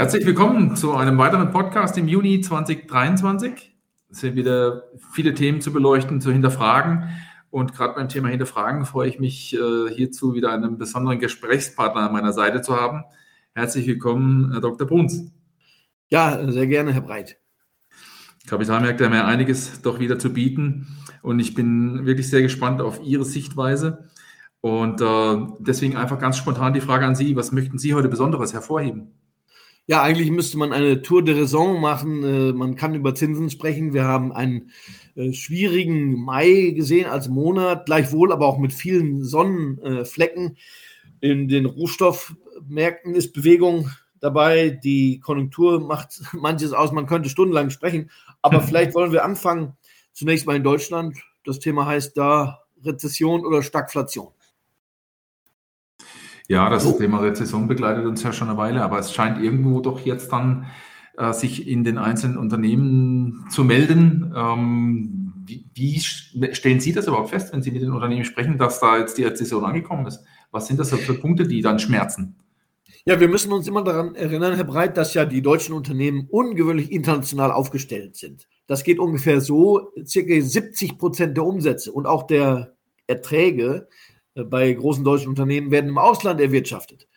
Herzlich willkommen zu einem weiteren Podcast im Juni 2023. Es sind wieder viele Themen zu beleuchten, zu hinterfragen. Und gerade beim Thema Hinterfragen freue ich mich, äh, hierzu wieder einen besonderen Gesprächspartner an meiner Seite zu haben. Herzlich willkommen, Herr Dr. Bruns. Ja, sehr gerne, Herr Breit. Kapitalmärkte haben ja einiges doch wieder zu bieten. Und ich bin wirklich sehr gespannt auf Ihre Sichtweise. Und äh, deswegen einfach ganz spontan die Frage an Sie, was möchten Sie heute Besonderes hervorheben? Ja, eigentlich müsste man eine Tour de Raison machen. Äh, man kann über Zinsen sprechen. Wir haben einen äh, schwierigen Mai gesehen als Monat, gleichwohl aber auch mit vielen Sonnenflecken. In den Rohstoffmärkten ist Bewegung dabei. Die Konjunktur macht manches aus. Man könnte stundenlang sprechen. Aber vielleicht wollen wir anfangen. Zunächst mal in Deutschland. Das Thema heißt da Rezession oder Stagflation. Ja, das oh. Thema Rezession begleitet uns ja schon eine Weile, aber es scheint irgendwo doch jetzt dann äh, sich in den einzelnen Unternehmen zu melden. Ähm, wie, wie, stellen Sie das überhaupt fest, wenn Sie mit den Unternehmen sprechen, dass da jetzt die Rezession angekommen ist? Was sind das für Punkte, die dann schmerzen? Ja, wir müssen uns immer daran erinnern, Herr Breit, dass ja die deutschen Unternehmen ungewöhnlich international aufgestellt sind. Das geht ungefähr so, circa 70 Prozent der Umsätze und auch der Erträge bei großen deutschen Unternehmen werden im Ausland erwirtschaftet.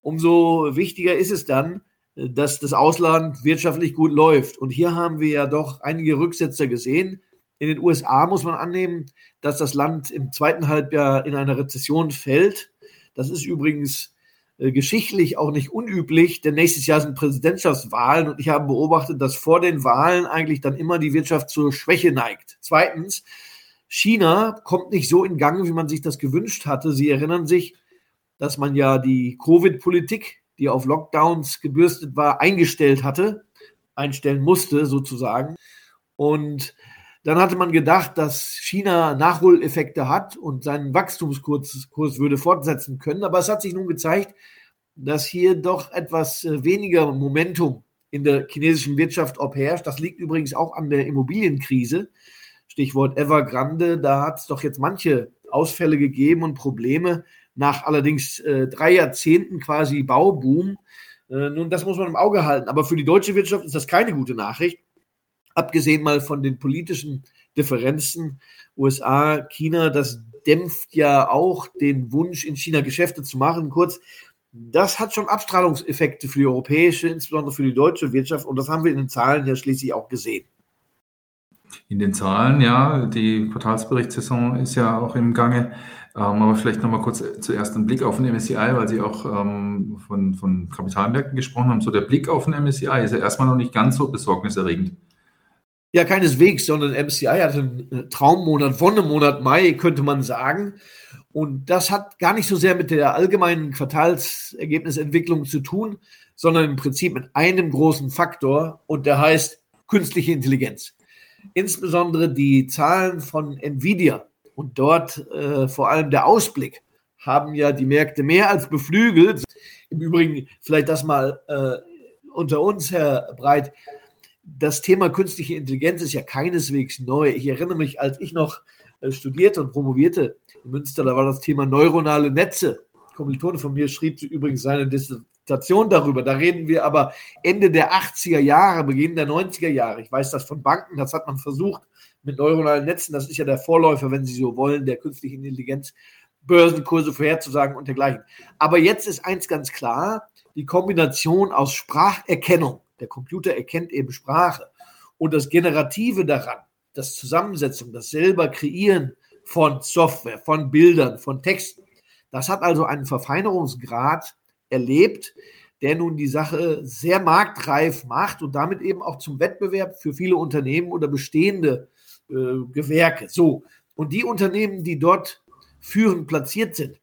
Umso wichtiger ist es dann, äh, dass das Ausland wirtschaftlich gut läuft. Und hier haben wir ja doch einige Rücksetzer gesehen. In den USA muss man annehmen, dass das Land im zweiten Halbjahr in eine Rezession fällt. Das ist übrigens äh, geschichtlich auch nicht unüblich, denn nächstes Jahr sind Präsidentschaftswahlen und ich habe beobachtet, dass vor den Wahlen eigentlich dann immer die Wirtschaft zur Schwäche neigt. Zweitens, China kommt nicht so in Gang, wie man sich das gewünscht hatte. Sie erinnern sich, dass man ja die Covid-Politik, die auf Lockdowns gebürstet war, eingestellt hatte, einstellen musste sozusagen. Und dann hatte man gedacht, dass China Nachholeffekte hat und seinen Wachstumskurs Kurs würde fortsetzen können. Aber es hat sich nun gezeigt, dass hier doch etwas äh, weniger Momentum in der chinesischen Wirtschaft obherrscht. Das liegt übrigens auch an der Immobilienkrise. Stichwort Evergrande, da hat es doch jetzt manche Ausfälle gegeben und Probleme nach allerdings äh, drei Jahrzehnten quasi Bauboom. Äh, nun, das muss man im Auge halten. Aber für die deutsche Wirtschaft ist das keine gute Nachricht. Abgesehen mal von den politischen Differenzen USA, China, das dämpft ja auch den Wunsch, in China Geschäfte zu machen. Kurz, das hat schon Abstrahlungseffekte für die europäische, insbesondere für die deutsche Wirtschaft. Und das haben wir in den Zahlen ja schließlich auch gesehen in den Zahlen, ja, die Quartalsberichtssaison ist ja auch im Gange. Ähm, aber vielleicht nochmal kurz zuerst einen Blick auf den MSCI, weil Sie auch ähm, von, von Kapitalmärkten gesprochen haben. So der Blick auf den MSCI ist ja erstmal noch nicht ganz so besorgniserregend. Ja, keineswegs, sondern MSCI hatte einen Traummonat, Wonnemonat Mai, könnte man sagen. Und das hat gar nicht so sehr mit der allgemeinen Quartalsergebnisentwicklung zu tun, sondern im Prinzip mit einem großen Faktor und der heißt künstliche Intelligenz insbesondere die Zahlen von Nvidia und dort äh, vor allem der Ausblick haben ja die Märkte mehr als beflügelt. Im Übrigen, vielleicht das mal äh, unter uns, Herr Breit, das Thema künstliche Intelligenz ist ja keineswegs neu. Ich erinnere mich, als ich noch äh, studierte und promovierte in Münster, da war das Thema neuronale Netze. Kommilitone von mir schrieb übrigens seine Dissertation darüber. Da reden wir aber Ende der 80er Jahre, Beginn der 90er Jahre. Ich weiß das von Banken, das hat man versucht mit neuronalen Netzen. Das ist ja der Vorläufer, wenn Sie so wollen, der künstlichen Intelligenz, Börsenkurse vorherzusagen und dergleichen. Aber jetzt ist eins ganz klar, die Kombination aus Spracherkennung, der Computer erkennt eben Sprache, und das Generative daran, das Zusammensetzung, das selber Kreieren von Software, von Bildern, von Texten, das hat also einen Verfeinerungsgrad, erlebt, der nun die Sache sehr marktreif macht und damit eben auch zum Wettbewerb für viele Unternehmen oder bestehende äh, Gewerke. So, und die Unternehmen, die dort führend platziert sind,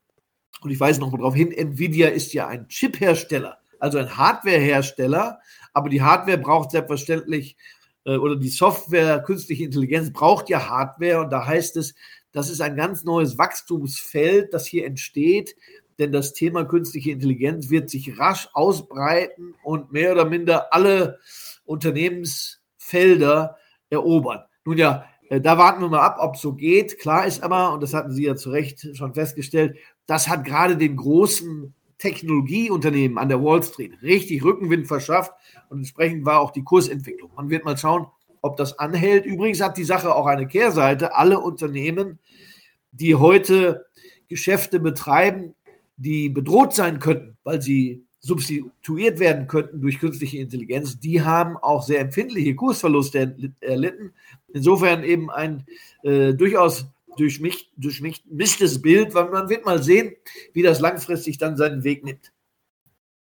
und ich weise noch mal darauf hin, Nvidia ist ja ein Chip-Hersteller, also ein Hardwarehersteller, aber die Hardware braucht selbstverständlich äh, oder die Software, künstliche Intelligenz braucht ja Hardware und da heißt es, das ist ein ganz neues Wachstumsfeld, das hier entsteht, denn das Thema künstliche Intelligenz wird sich rasch ausbreiten und mehr oder minder alle Unternehmensfelder erobern. Nun ja, äh, da warten wir mal ab, ob es so geht. Klar ist aber, und das hatten Sie ja zu Recht schon festgestellt, das hat gerade den großen Technologieunternehmen an der Wall Street richtig Rückenwind verschafft und entsprechend war auch die Kursentwicklung. Man wird mal schauen, ob das anhält. Übrigens hat die Sache auch eine Kehrseite. Alle Unternehmen, die heute Geschäfte betreiben, die bedroht sein könnten, weil sie substituiert werden könnten durch künstliche Intelligenz, die haben auch sehr empfindliche Kursverluste erlitten. Insofern eben ein äh, durchaus durchmischt, durchmischtes Bild, weil man wird mal sehen, wie das langfristig dann seinen Weg nimmt.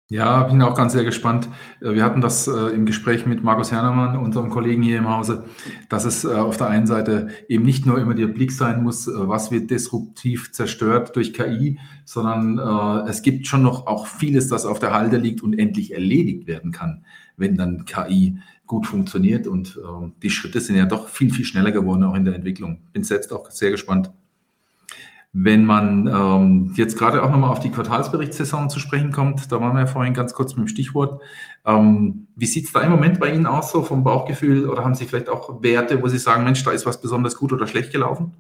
Ja, bin auch ganz sehr gespannt. Äh, wir hatten das äh, im Gespräch mit Markus Hernermann, unserem Kollegen hier im Hause, dass es äh, auf der einen Seite eben nicht nur immer der Blick sein muss, was wird disruptiv zerstört durch KI, sondern es gibt schon noch auch vieles, das auf der Halde liegt und endlich erledigt werden kann, wenn dann KI gut funktioniert. Und die Schritte sind ja doch viel, viel schneller geworden, auch in der Entwicklung. Bin selbst auch sehr gespannt. Wenn man ähm, jetzt gerade auch nochmal auf die Quartalsberichtssaison zu sprechen kommt, da waren wir ja vorhin ganz kurz mit dem Stichwort. Ähm, wie sieht es da im Moment bei Ihnen aus, so vom Bauchgefühl? Oder haben Sie vielleicht auch Werte, wo Sie sagen, Mensch, da ist was besonders gut oder schlecht gelaufen?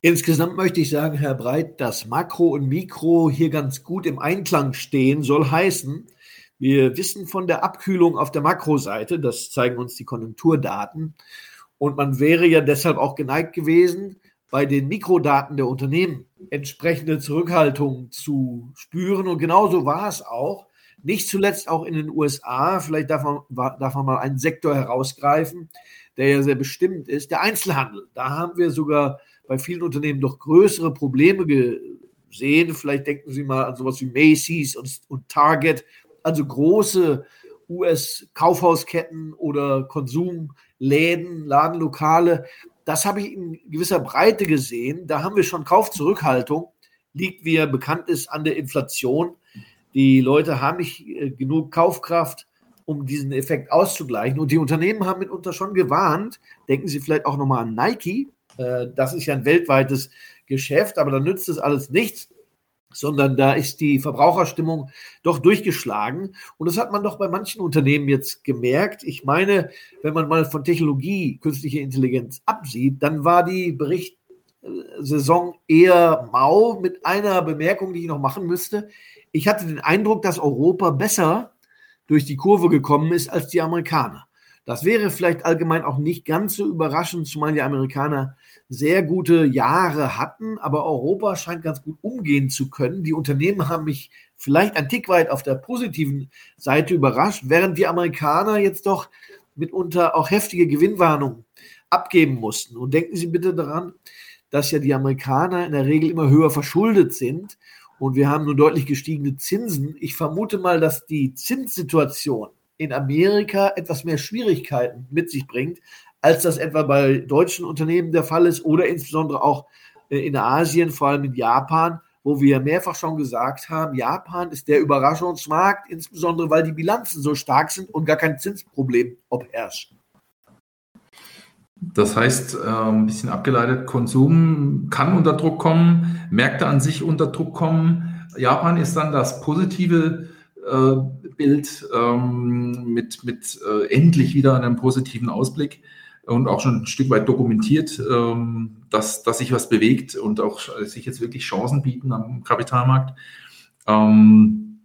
Insgesamt möchte ich sagen, Herr Breit, dass Makro und Mikro hier ganz gut im Einklang stehen, soll heißen, wir wissen von der Abkühlung auf der Makroseite, das zeigen uns die Konjunkturdaten. Und man wäre ja deshalb auch geneigt gewesen, bei den Mikrodaten der Unternehmen entsprechende Zurückhaltung zu spüren. Und genauso war es auch. Nicht zuletzt auch in den USA. Vielleicht darf man, darf man mal einen Sektor herausgreifen, der ja sehr bestimmt ist. Der Einzelhandel. Da haben wir sogar bei vielen Unternehmen doch größere Probleme gesehen. Vielleicht denken Sie mal an sowas wie Macy's und, und Target. Also große US-Kaufhausketten oder Konsumläden, Ladenlokale, das habe ich in gewisser Breite gesehen. Da haben wir schon Kaufzurückhaltung, liegt, wie ja bekannt ist, an der Inflation. Die Leute haben nicht äh, genug Kaufkraft, um diesen Effekt auszugleichen. Und die Unternehmen haben mitunter schon gewarnt. Denken Sie vielleicht auch nochmal an Nike. Äh, das ist ja ein weltweites Geschäft, aber da nützt es alles nichts sondern da ist die Verbraucherstimmung doch durchgeschlagen. Und das hat man doch bei manchen Unternehmen jetzt gemerkt. Ich meine, wenn man mal von Technologie, künstliche Intelligenz absieht, dann war die Berichtssaison eher mau mit einer Bemerkung, die ich noch machen müsste. Ich hatte den Eindruck, dass Europa besser durch die Kurve gekommen ist als die Amerikaner. Das wäre vielleicht allgemein auch nicht ganz so überraschend, zumal die Amerikaner sehr gute Jahre hatten, aber Europa scheint ganz gut umgehen zu können. Die Unternehmen haben mich vielleicht ein Tick weit auf der positiven Seite überrascht, während die Amerikaner jetzt doch mitunter auch heftige Gewinnwarnungen abgeben mussten. Und denken Sie bitte daran, dass ja die Amerikaner in der Regel immer höher verschuldet sind und wir haben nur deutlich gestiegene Zinsen. Ich vermute mal, dass die Zinssituation in Amerika etwas mehr Schwierigkeiten mit sich bringt, als das etwa bei deutschen Unternehmen der Fall ist oder insbesondere auch äh, in Asien, vor allem in Japan, wo wir mehrfach schon gesagt haben, Japan ist der Überraschungsmarkt, insbesondere weil die Bilanzen so stark sind und gar kein Zinsproblem obherrscht. Das heißt, äh, ein bisschen abgeleitet, Konsum kann unter Druck kommen, Märkte an sich unter Druck kommen. Japan ist dann das positive äh, Bild ähm, mit, mit endlich wieder einem positiven Ausblick und auch schon ein Stück weit dokumentiert, ähm, dass, dass sich was bewegt und auch sich jetzt wirklich Chancen bieten am Kapitalmarkt. Ähm,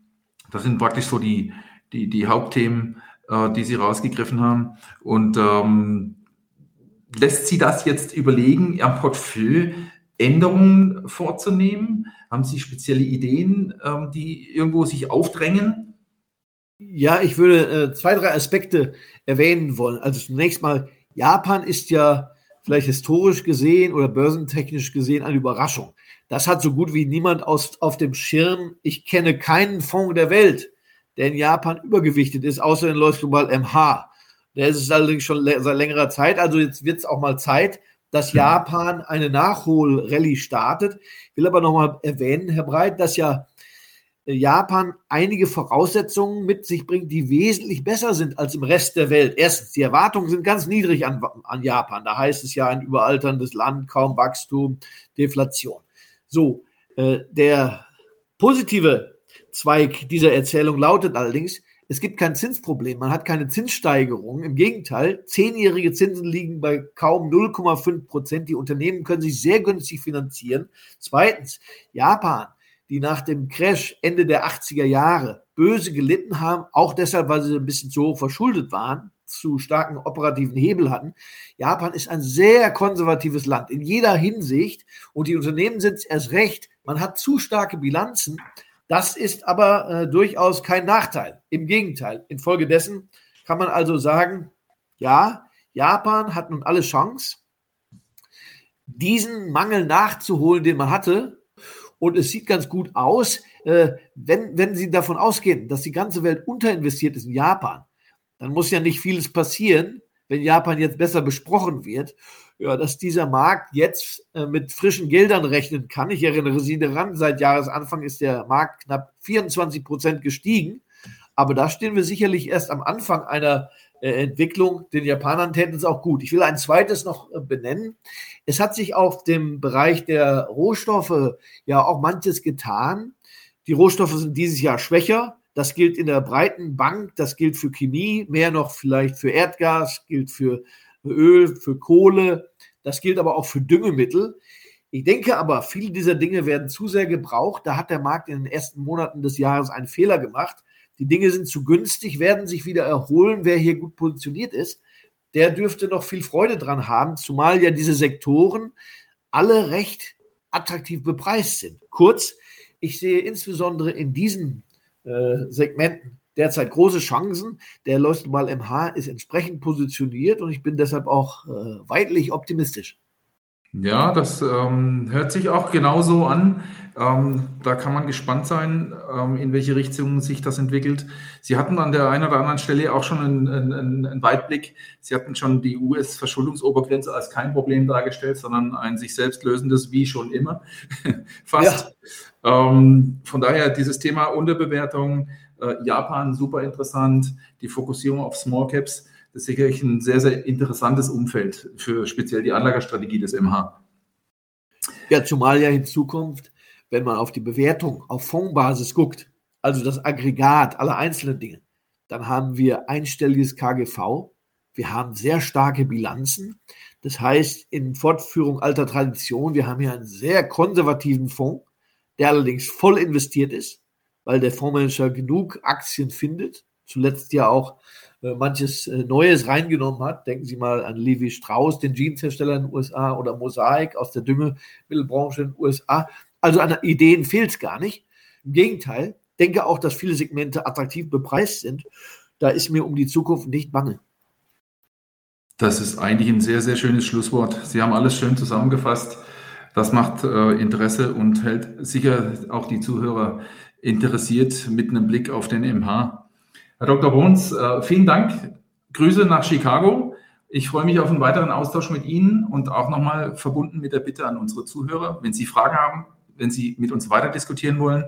das sind praktisch so die, die, die Hauptthemen, äh, die Sie rausgegriffen haben. Und ähm, lässt Sie das jetzt überlegen, am Portfolio Änderungen vorzunehmen? Haben Sie spezielle Ideen, die irgendwo sich aufdrängen? Ja, ich würde äh, zwei, drei Aspekte erwähnen wollen. Also zunächst mal Japan ist ja vielleicht historisch gesehen oder börsentechnisch gesehen eine Überraschung. Das hat so gut wie niemand aus, auf dem Schirm. Ich kenne keinen Fonds der Welt, der in Japan übergewichtet ist, außer den Global MH. Der ist es allerdings schon seit längerer Zeit. Also jetzt wird es auch mal Zeit, dass Japan eine Nachholrallye startet. Ich will aber nochmal erwähnen, Herr Breit, dass ja Japan einige Voraussetzungen mit sich bringt, die wesentlich besser sind als im Rest der Welt. Erstens, die Erwartungen sind ganz niedrig an, an Japan. Da heißt es ja ein überalterndes Land, kaum Wachstum, Deflation. So, äh, der positive Zweig dieser Erzählung lautet allerdings, es gibt kein Zinsproblem, man hat keine Zinssteigerung. Im Gegenteil, zehnjährige Zinsen liegen bei kaum 0,5 Prozent. Die Unternehmen können sich sehr günstig finanzieren. Zweitens, Japan die nach dem Crash Ende der 80er Jahre böse gelitten haben, auch deshalb, weil sie ein bisschen zu hoch verschuldet waren, zu starken operativen Hebel hatten. Japan ist ein sehr konservatives Land in jeder Hinsicht und die Unternehmen sind es erst recht. Man hat zu starke Bilanzen. Das ist aber äh, durchaus kein Nachteil. Im Gegenteil. Infolgedessen kann man also sagen, ja, Japan hat nun alle Chance, diesen Mangel nachzuholen, den man hatte, und es sieht ganz gut aus, äh, wenn, wenn Sie davon ausgehen, dass die ganze Welt unterinvestiert ist in Japan, dann muss ja nicht vieles passieren, wenn Japan jetzt besser besprochen wird, ja, dass dieser Markt jetzt äh, mit frischen Geldern rechnen kann. Ich erinnere Sie daran, seit Jahresanfang ist der Markt knapp 24 Prozent gestiegen. Aber da stehen wir sicherlich erst am Anfang einer Entwicklung. Den Japanern täten es auch gut. Ich will ein zweites noch äh, benennen. Es hat sich auf dem Bereich der Rohstoffe ja auch manches getan. Die Rohstoffe sind dieses Jahr schwächer. Das gilt in der breiten Bank, das gilt für Chemie, mehr noch vielleicht für Erdgas, gilt für Öl, für Kohle, das gilt aber auch für Düngemittel. Ich denke aber, viele dieser Dinge werden zu sehr gebraucht. Da hat der Markt in den ersten Monaten des Jahres einen Fehler gemacht. Die Dinge sind zu günstig, werden sich wieder erholen. Wer hier gut positioniert ist, der dürfte noch viel Freude dran haben, zumal ja diese Sektoren alle recht attraktiv bepreist sind. Kurz, ich sehe insbesondere in diesen äh, Segmenten derzeit große Chancen. Der Leuchtmal MH ist entsprechend positioniert und ich bin deshalb auch äh, weitlich optimistisch. Ja, das ähm, hört sich auch genauso an. Ähm, da kann man gespannt sein, ähm, in welche Richtung sich das entwickelt. Sie hatten an der einen oder anderen Stelle auch schon einen, einen, einen Weitblick. Sie hatten schon die US-Verschuldungsobergrenze als kein Problem dargestellt, sondern ein sich selbst lösendes wie schon immer. Fast. Ja. Ähm, von daher dieses Thema Unterbewertung, äh, Japan super interessant, die Fokussierung auf Small Caps ist sicherlich ein sehr, sehr interessantes Umfeld für speziell die Anlagestrategie des MH. Ja, zumal ja in Zukunft, wenn man auf die Bewertung auf Fondsbasis guckt, also das Aggregat aller einzelnen Dinge, dann haben wir einstelliges KGV, wir haben sehr starke Bilanzen. Das heißt, in Fortführung alter Tradition, wir haben hier einen sehr konservativen Fonds, der allerdings voll investiert ist, weil der Fondsmanager genug Aktien findet. Zuletzt ja auch äh, manches äh, Neues reingenommen hat. Denken Sie mal an Levi Strauss, den Jeanshersteller in den USA, oder Mosaik aus der Düngemittelbranche in den USA. Also an Ideen fehlt es gar nicht. Im Gegenteil, denke auch, dass viele Segmente attraktiv bepreist sind. Da ist mir um die Zukunft nicht bange. Das ist eigentlich ein sehr, sehr schönes Schlusswort. Sie haben alles schön zusammengefasst. Das macht äh, Interesse und hält sicher auch die Zuhörer interessiert mit einem Blick auf den MH. Herr Dr. Bohns, äh, vielen Dank. Grüße nach Chicago. Ich freue mich auf einen weiteren Austausch mit Ihnen und auch nochmal verbunden mit der Bitte an unsere Zuhörer, wenn Sie Fragen haben, wenn Sie mit uns weiter diskutieren wollen,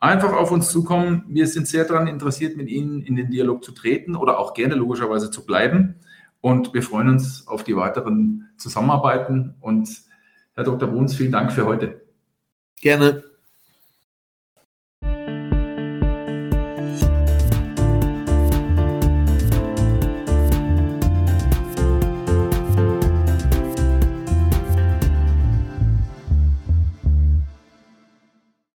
einfach auf uns zukommen. Wir sind sehr daran interessiert, mit Ihnen in den Dialog zu treten oder auch gerne logischerweise zu bleiben. Und wir freuen uns auf die weiteren Zusammenarbeiten. Und Herr Dr. Bruns, vielen Dank für heute. Gerne.